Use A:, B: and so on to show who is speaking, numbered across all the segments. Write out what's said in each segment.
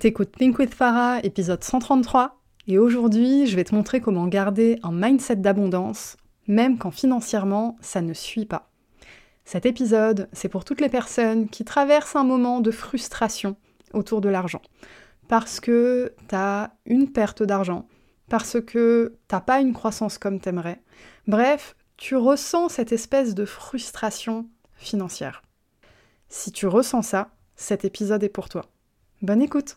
A: T'écoutes Think with Farah, épisode 133, et aujourd'hui je vais te montrer comment garder un mindset d'abondance, même quand financièrement ça ne suit pas. Cet épisode, c'est pour toutes les personnes qui traversent un moment de frustration autour de l'argent. Parce que t'as une perte d'argent, parce que t'as pas une croissance comme t'aimerais. Bref, tu ressens cette espèce de frustration financière. Si tu ressens ça, cet épisode est pour toi. Bonne écoute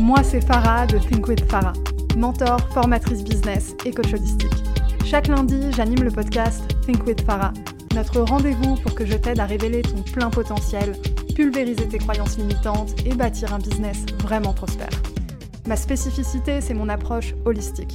A: Moi, c'est Farah de Think with Farah, mentor, formatrice business et coach holistique. Chaque lundi, j'anime le podcast Think with Farah, notre rendez-vous pour que je t'aide à révéler ton plein potentiel, pulvériser tes croyances limitantes et bâtir un business vraiment prospère. Ma spécificité, c'est mon approche holistique.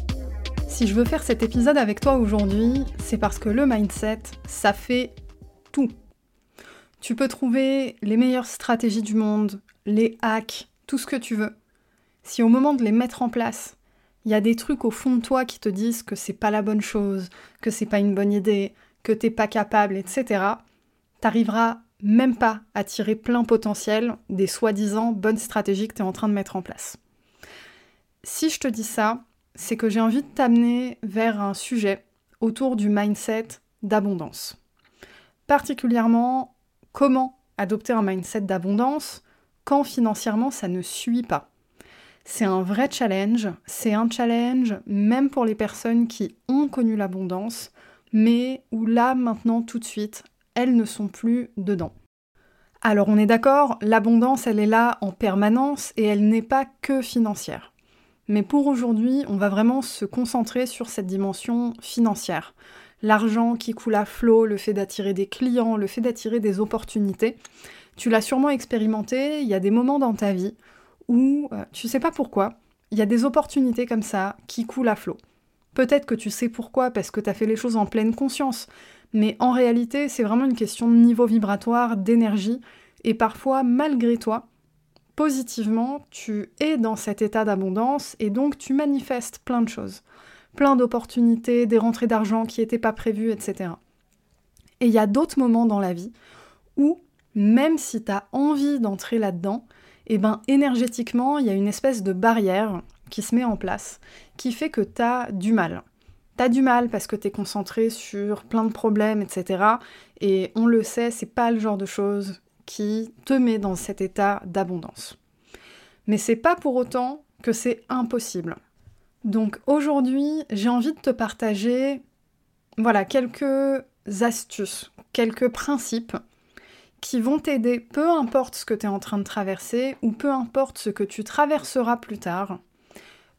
A: Si je veux faire cet épisode avec toi aujourd'hui, c'est parce que le mindset, ça fait tout. Tu peux trouver les meilleures stratégies du monde, les hacks, tout ce que tu veux. Si au moment de les mettre en place, il y a des trucs au fond de toi qui te disent que c'est pas la bonne chose, que c'est pas une bonne idée, que t'es pas capable, etc., t'arriveras même pas à tirer plein potentiel des soi-disant bonnes stratégies que tu es en train de mettre en place. Si je te dis ça, c'est que j'ai envie de t'amener vers un sujet autour du mindset d'abondance. Particulièrement, comment adopter un mindset d'abondance quand financièrement ça ne suit pas. C'est un vrai challenge, c'est un challenge même pour les personnes qui ont connu l'abondance, mais où là maintenant tout de suite, elles ne sont plus dedans. Alors on est d'accord, l'abondance elle est là en permanence et elle n'est pas que financière. Mais pour aujourd'hui, on va vraiment se concentrer sur cette dimension financière. L'argent qui coule à flot, le fait d'attirer des clients, le fait d'attirer des opportunités. Tu l'as sûrement expérimenté, il y a des moments dans ta vie où euh, tu sais pas pourquoi, il y a des opportunités comme ça qui coulent à flot. Peut-être que tu sais pourquoi parce que tu as fait les choses en pleine conscience, mais en réalité, c'est vraiment une question de niveau vibratoire, d'énergie, et parfois, malgré toi, positivement, tu es dans cet état d'abondance et donc tu manifestes plein de choses. Plein d'opportunités, des rentrées d'argent qui n'étaient pas prévues, etc. Et il y a d'autres moments dans la vie où, même si tu as envie d'entrer là-dedans, eh ben énergétiquement, il y a une espèce de barrière qui se met en place, qui fait que tu as du mal. Tu as du mal parce que tu es concentré sur plein de problèmes, etc. Et on le sait, c'est pas le genre de choses qui te met dans cet état d'abondance. Mais c'est pas pour autant que c'est impossible. Donc aujourd'hui, j'ai envie de te partager voilà quelques astuces, quelques principes qui vont t'aider, peu importe ce que tu es en train de traverser ou peu importe ce que tu traverseras plus tard,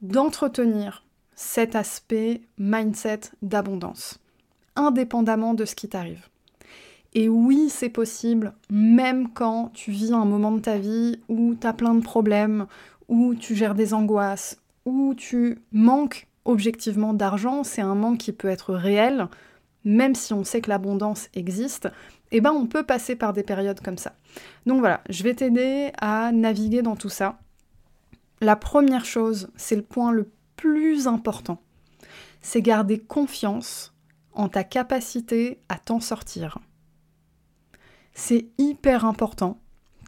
A: d'entretenir cet aspect mindset d'abondance, indépendamment de ce qui t'arrive. Et oui, c'est possible, même quand tu vis un moment de ta vie où tu as plein de problèmes, où tu gères des angoisses, où tu manques objectivement d'argent, c'est un manque qui peut être réel, même si on sait que l'abondance existe, eh ben on peut passer par des périodes comme ça. Donc voilà, je vais t'aider à naviguer dans tout ça. La première chose, c'est le point le plus important, c'est garder confiance en ta capacité à t'en sortir c'est hyper important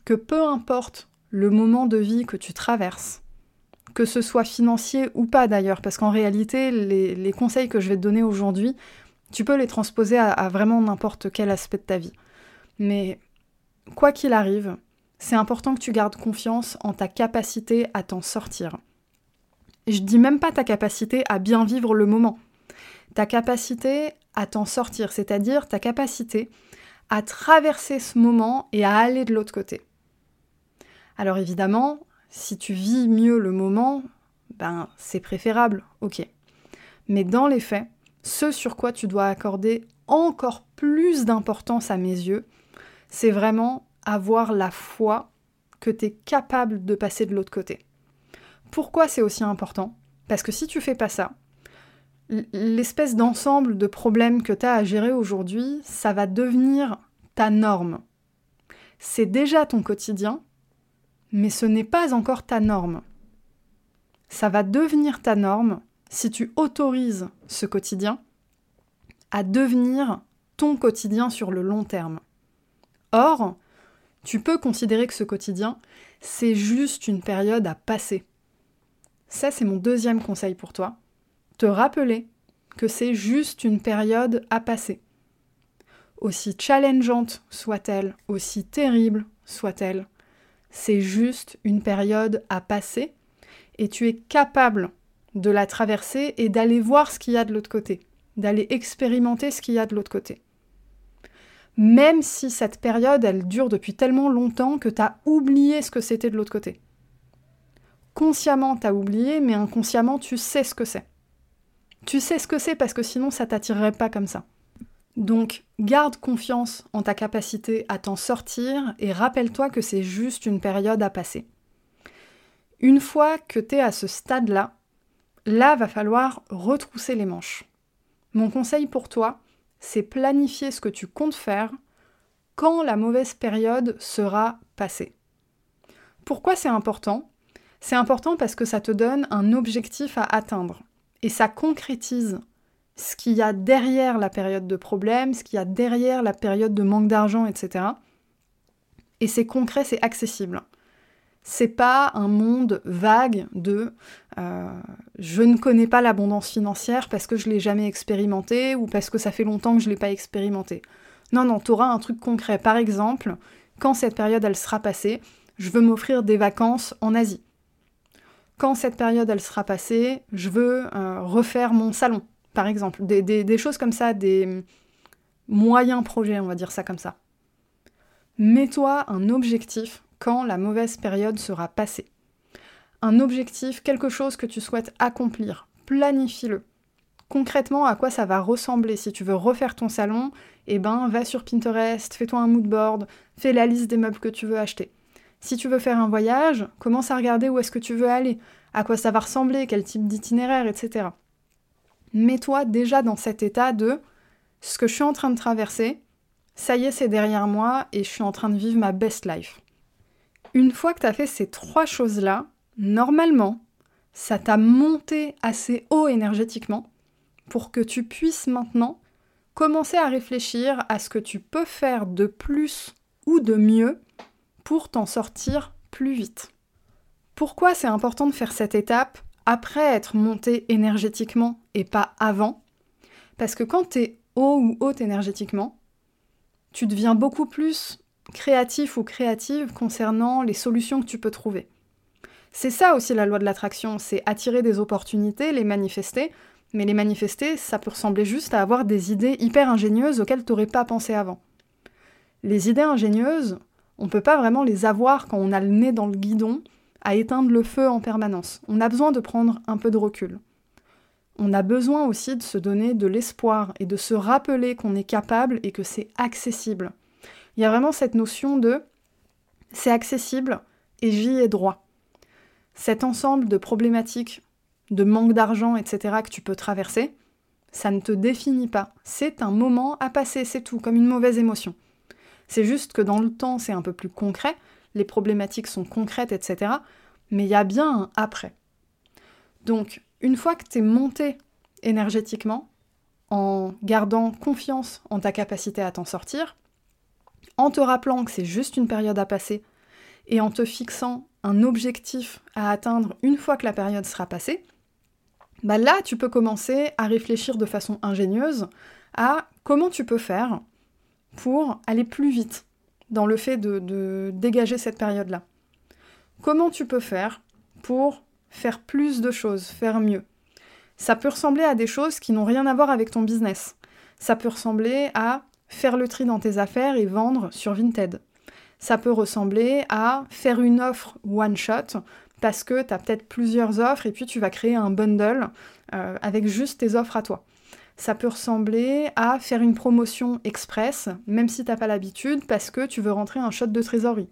A: que peu importe le moment de vie que tu traverses, que ce soit financier ou pas d'ailleurs, parce qu'en réalité, les, conseils que je vais te donner aujourd'hui, tu peux les transposer à, vraiment n'importe quel aspect de ta vie. Mais quoi qu'il arrive, c'est important que tu gardes confiance en ta capacité à t'en sortir. Je dis même pas ta capacité à bien vivre le moment. Ta capacité à t'en sortir, c'est-à-dire ta capacité à traverser ce moment et à aller de l'autre côté. Alors évidemment, si tu vis mieux le moment, ben c'est préférable, ok. Mais dans les faits, ce sur quoi tu dois accorder encore plus d'importance à mes yeux, c'est vraiment avoir la foi que tu es capable de passer de l'autre côté. Pourquoi c'est aussi important? Parce que si tu fais pas ça, l'espèce d'ensemble de problèmes que tu as à gérer aujourd'hui, ça va devenir ta norme. C'est déjà ton quotidien, mais ce n'est pas encore ta norme. Ça va devenir ta norme si tu autorises ce quotidien à devenir ton quotidien sur le long terme. Or, tu peux considérer que ce quotidien, c'est juste une période à passer. Ça, c'est mon deuxième conseil pour toi. Te rappeler que c'est juste une période à passer. Aussi challengeante soit-elle, aussi terrible soit-elle, c'est juste une période à passer et tu es capable de la traverser et d'aller voir ce qu'il y a de l'autre côté, d'aller expérimenter ce qu'il y a de l'autre côté. Même si cette période, elle dure depuis tellement longtemps que tu as oublié ce que c'était de l'autre côté. Consciemment, tu as oublié, mais inconsciemment, tu sais ce que c'est. Tu sais ce que c'est parce que sinon, ça t'attirerait pas comme ça. Donc, garde confiance en ta capacité à t'en sortir et rappelle-toi que c'est juste une période à passer. Une fois que tu es à ce stade-là, là va falloir retrousser les manches. Mon conseil pour toi, c'est planifier ce que tu comptes faire quand la mauvaise période sera passée. Pourquoi c'est important? C'est important parce que ça te donne un objectif à atteindre et ça concrétise ce qu'il y a derrière la période de problème, ce qu'il y a derrière la période de manque d'argent, etc. Et c'est concret, c'est accessible. C'est pas un monde vague de euh, je ne connais pas l'abondance financière parce que je l'ai jamais expérimenté ou parce que ça fait longtemps que je l'ai pas expérimenté. Non, non, tu auras un truc concret. Par exemple, quand cette période elle sera passée, je veux m'offrir des vacances en Asie. Quand cette période elle sera passée, je veux euh, refaire mon salon par exemple. Des, choses comme ça, des moyens projets, on va dire ça comme ça. Mets-toi un objectif quand la mauvaise période sera passée. Un objectif, quelque chose que tu souhaites accomplir. Planifie-le. Concrètement, à quoi ça va ressembler? Si tu veux refaire ton salon, eh ben, va sur Pinterest, fais-toi un mood board, fais la liste des meubles que tu veux acheter. Si tu veux faire un voyage, commence à regarder où est-ce que tu veux aller, à quoi ça va ressembler, quel type d'itinéraire, etc mets-toi déjà dans cet état de ce que je suis en train de traverser, ça y est, c'est derrière moi et je suis en train de vivre ma best life. Une fois que tu as fait ces trois choses-là, normalement, ça t'a monté assez haut énergétiquement pour que tu puisses maintenant commencer à réfléchir à ce que tu peux faire de plus ou de mieux pour t'en sortir plus vite. Pourquoi c'est important de faire cette étape après être monté énergétiquement et pas avant? Parce que quand tu es haut ou haute énergétiquement, tu deviens beaucoup plus créatif ou créative concernant les solutions que tu peux trouver. C'est ça aussi la loi de l'attraction, c'est attirer des opportunités, les manifester, mais les manifester, ça peut ressembler juste à avoir des idées hyper ingénieuses auxquelles tu n'aurais pas pensé avant. Les idées ingénieuses, on ne peut pas vraiment les avoir quand on a le nez dans le guidon à éteindre le feu en permanence. On a besoin de prendre un peu de recul. On a besoin aussi de se donner de l'espoir et de se rappeler qu'on est capable et que c'est accessible. Il y a vraiment cette notion de c'est accessible et j'y ai droit. Cet ensemble de problématiques, de manque d'argent, etc. que tu peux traverser, ça ne te définit pas. C'est un moment à passer, c'est tout, comme une mauvaise émotion. C'est juste que dans le temps, c'est un peu plus concret, les problématiques sont concrètes, etc. Mais il y a bien un après. Donc, une fois que tu es monté énergétiquement, en gardant confiance en ta capacité à t'en sortir, en te rappelant que c'est juste une période à passer, et en te fixant un objectif à atteindre une fois que la période sera passée, bah là, tu peux commencer à réfléchir de façon ingénieuse à comment tu peux faire pour aller plus vite, dans le fait de, dégager cette période-là. Comment tu peux faire pour faire plus de choses, faire mieux? Ça peut ressembler à des choses qui n'ont rien à voir avec ton business. Ça peut ressembler à faire le tri dans tes affaires et vendre sur Vinted. Ça peut ressembler à faire une offre one shot parce que tu as peut-être plusieurs offres et puis tu vas créer un bundle euh, avec juste tes offres à toi. Ça peut ressembler à faire une promotion express, même si t'as pas l'habitude, parce que tu veux rentrer un shot de trésorerie.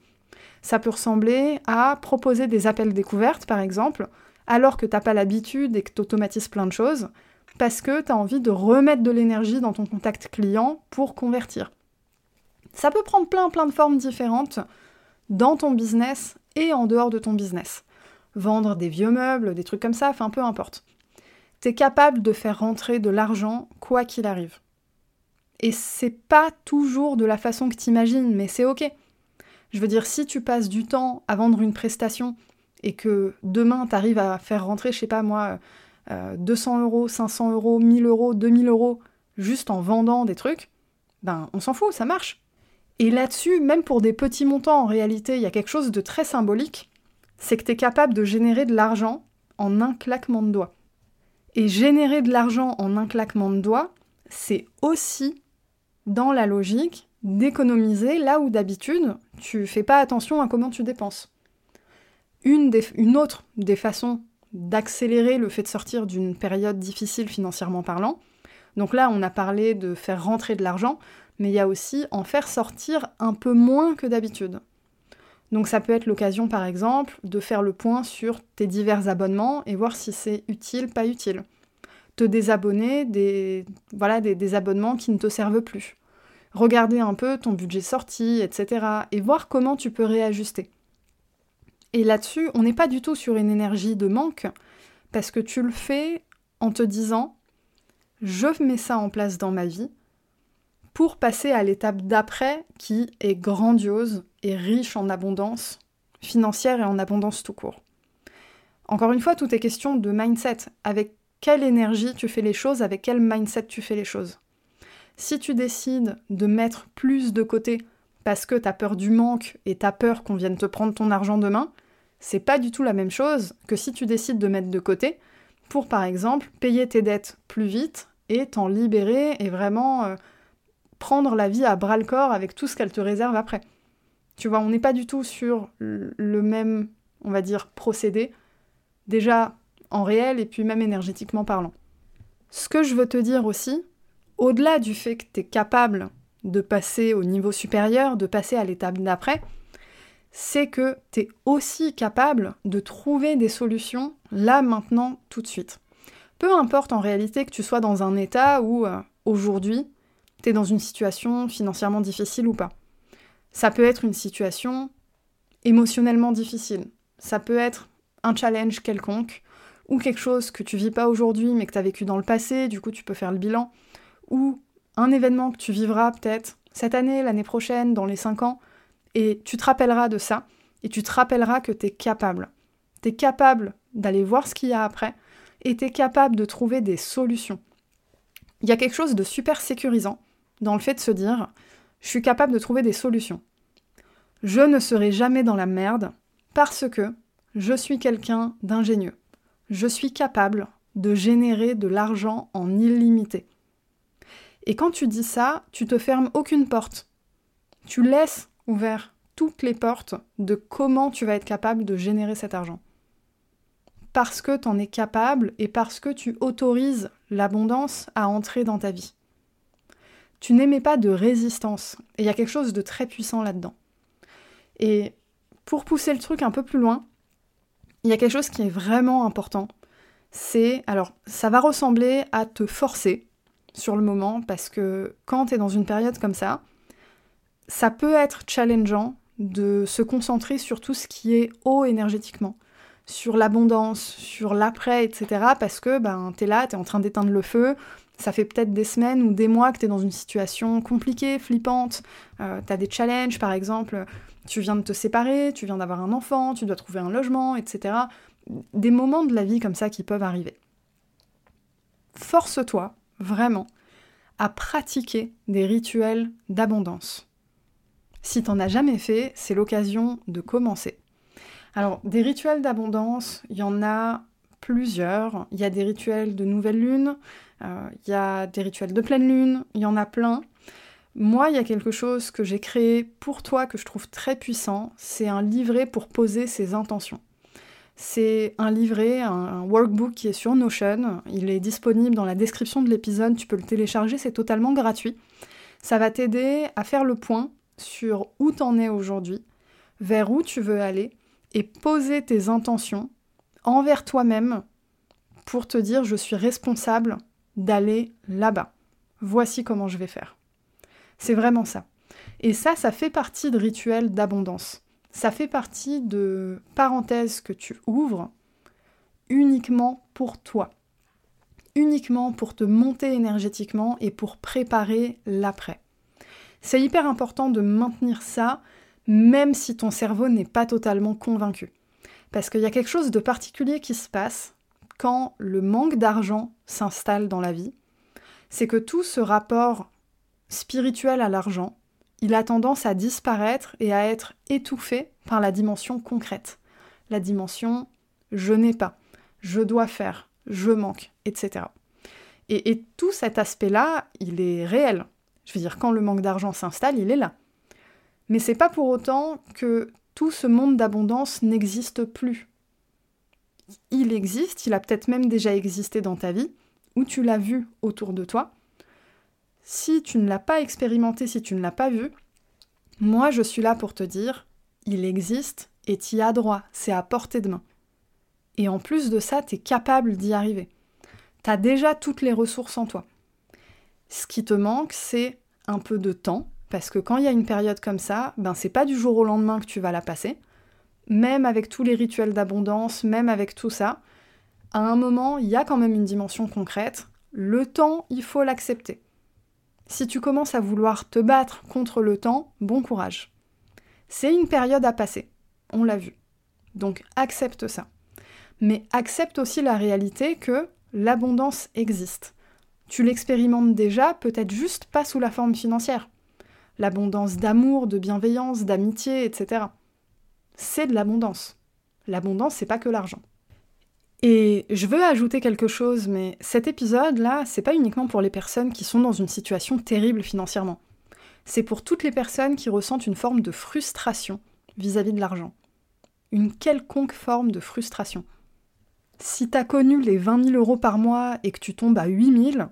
A: Ça peut ressembler à proposer des appels découvertes, par exemple, alors que t'as pas l'habitude et que t'automatises plein de choses, parce que tu as envie de remettre de l'énergie dans ton contact client pour convertir. Ça peut prendre plein plein de formes différentes dans ton business et en dehors de ton business. Vendre des vieux meubles, des trucs comme ça, enfin peu importe. Tu es capable de faire rentrer de l'argent quoi qu'il arrive. Et c'est pas toujours de la façon que tu imagines, mais c'est ok. Je veux dire, si tu passes du temps à vendre une prestation et que demain tu arrives à faire rentrer, je sais pas moi, 200 euh, euros, 500 euros, 1000 euros, 2000 euros juste en vendant des trucs, ben on s'en fout, ça marche. Et là-dessus, même pour des petits montants, en réalité, il y a quelque chose de très symbolique, c'est que tu es capable de générer de l'argent en un claquement de doigts. Et générer de l'argent en un claquement de doigts, c'est aussi dans la logique d'économiser là où d'habitude tu fais pas attention à comment tu dépenses. Une, une autre des façons d'accélérer le fait de sortir d'une période difficile financièrement parlant, donc là on a parlé de faire rentrer de l'argent, mais il y a aussi en faire sortir un peu moins que d'habitude. Donc ça peut être l'occasion par exemple de faire le point sur tes divers abonnements et voir si c'est utile, pas utile. Te désabonner des, voilà, des, abonnements qui ne te servent plus. Regarder un peu ton budget sorti, etc. et voir comment tu peux réajuster. Et là-dessus, on n'est pas du tout sur une énergie de manque, parce que tu le fais en te disant, je mets ça en place dans ma vie, pour passer à l'étape d'après qui est grandiose et riche en abondance financière et en abondance tout court. Encore une fois, tout est question de mindset. Avec quelle énergie tu fais les choses, avec quel mindset tu fais les choses. Si tu décides de mettre plus de côté parce que tu as peur du manque et tu as peur qu'on vienne te prendre ton argent demain, c'est pas du tout la même chose que si tu décides de mettre de côté pour par exemple payer tes dettes plus vite et t'en libérer et vraiment euh, prendre la vie à bras le corps avec tout ce qu'elle te réserve après. Tu vois, on n'est pas du tout sur le même, on va dire, procédé, déjà en réel et puis même énergétiquement parlant. Ce que je veux te dire aussi, au-delà du fait que tu es capable de passer au niveau supérieur, de passer à l'étape d'après, c'est que tu es aussi capable de trouver des solutions là, maintenant, tout de suite. Peu importe en réalité que tu sois dans un état où euh, aujourd'hui, t'es dans une situation financièrement difficile ou pas. Ça peut être une situation émotionnellement difficile. Ça peut être un challenge quelconque ou quelque chose que tu vis pas aujourd'hui mais que tu as vécu dans le passé, du coup tu peux faire le bilan. Ou un événement que tu vivras peut-être cette année, l'année prochaine, dans les 5 ans, et tu te rappelleras de ça, et tu te rappelleras que tu es capable. Tu es capable d'aller voir ce qu'il y a après, et tu es capable de trouver des solutions. Il y a quelque chose de super sécurisant dans le fait de se dire je suis capable de trouver des solutions. Je ne serai jamais dans la merde parce que je suis quelqu'un d'ingénieux. Je suis capable de générer de l'argent en illimité. Et quand tu dis ça, tu te fermes aucune porte. Tu laisses ouvert toutes les portes de comment tu vas être capable de générer cet argent. Parce que tu en es capable et parce que tu autorises l'abondance à entrer dans ta vie tu n'aimais pas de résistance. Et il y a quelque chose de très puissant là-dedans. Et pour pousser le truc un peu plus loin, il y a quelque chose qui est vraiment important. C'est, alors, ça va ressembler à te forcer sur le moment, parce que quand tu es dans une période comme ça, ça peut être challengeant de se concentrer sur tout ce qui est haut énergétiquement, sur l'abondance, sur l'après, etc. Parce que ben, tu es là, tu es en train d'éteindre le feu, ça fait peut-être des semaines ou des mois que tu dans une situation compliquée, flippante, euh, tu des challenges par exemple, tu viens de te séparer, tu viens d'avoir un enfant, tu dois trouver un logement, etc. Des moments de la vie comme ça qui peuvent arriver. Force-toi, vraiment, à pratiquer des rituels d'abondance. Si t'en as jamais fait, c'est l'occasion de commencer. Alors, des rituels d'abondance, il y en a plusieurs. Il y a des rituels de nouvelle lune, euh, il y a des rituels de pleine lune, il y en a plein. Moi, il y a quelque chose que j'ai créé pour toi que je trouve très puissant, c'est un livret pour poser ses intentions. C'est un livret, un, workbook qui est sur Notion. Il est disponible dans la description de l'épisode. Tu peux le télécharger, c'est totalement gratuit. Ça va t'aider à faire le point sur où t'en es aujourd'hui, vers où tu veux aller et poser tes intentions envers toi-même pour te dire je suis responsable d'aller là-bas. Voici comment je vais faire. C'est vraiment ça. Et ça, ça fait partie de rituels d'abondance ça fait partie de parenthèses que tu ouvres uniquement pour toi, uniquement pour te monter énergétiquement et pour préparer l'après. C'est hyper important de maintenir ça même si ton cerveau n'est pas totalement convaincu. Parce qu'il y a quelque chose de particulier qui se passe quand le manque d'argent s'installe dans la vie. C'est que tout ce rapport spirituel à l'argent, il a tendance à disparaître et à être étouffé par la dimension concrète. La dimension je n'ai pas, je dois faire, je manque, etc. Et, tout cet aspect-là, il est réel. Je veux dire, quand le manque d'argent s'installe, il est là. Mais c'est pas pour autant que tout ce monde d'abondance n'existe plus. Il existe, il a peut-être même déjà existé dans ta vie, ou tu l'as vu autour de toi, si tu ne l'as pas expérimenté, si tu ne l'as pas vu, moi je suis là pour te dire, il existe et tu y as droit, c'est à portée de main. Et en plus de ça, tu es capable d'y arriver. Tu as déjà toutes les ressources en toi. Ce qui te manque, c'est un peu de temps, parce que quand il y a une période comme ça, ben c'est pas du jour au lendemain que tu vas la passer. Même avec tous les rituels d'abondance, même avec tout ça, à un moment, il y a quand même une dimension concrète. Le temps, il faut l'accepter. Si tu commences à vouloir te battre contre le temps, bon courage. C'est une période à passer, on l'a vu. Donc accepte ça. Mais accepte aussi la réalité que l'abondance existe. Tu l'expérimentes déjà, peut-être juste pas sous la forme financière. L'abondance d'amour, de bienveillance, d'amitié, etc. C'est de l'abondance. L'abondance, c'est pas que l'argent. Et je veux ajouter quelque chose, mais cet épisode-là, c'est pas uniquement pour les personnes qui sont dans une situation terrible financièrement. C'est pour toutes les personnes qui ressentent une forme de frustration vis-à-vis de l'argent. Une quelconque forme de frustration. Si t'as connu les 20 000 euros par mois et que tu tombes à 8 000,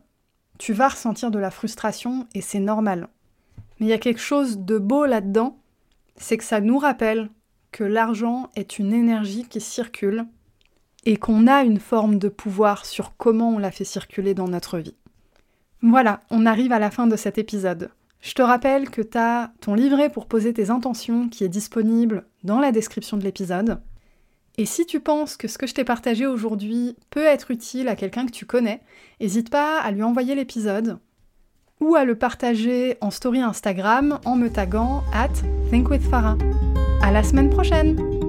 A: tu vas ressentir de la frustration et c'est normal. Mais il y a quelque chose de beau là-dedans, c'est que ça nous rappelle que l'argent est une énergie qui circule et qu'on a une forme de pouvoir sur comment on la fait circuler dans notre vie. Voilà, on arrive à la fin de cet épisode. Je te rappelle que tu as ton livret pour poser tes intentions qui est disponible dans la description de l'épisode. Et si tu penses que ce que je t'ai partagé aujourd'hui peut être utile à quelqu'un que tu connais, n'hésite pas à lui envoyer l'épisode ou à le partager en story Instagram en me taguant at thinkwithfarah. À la semaine prochaine!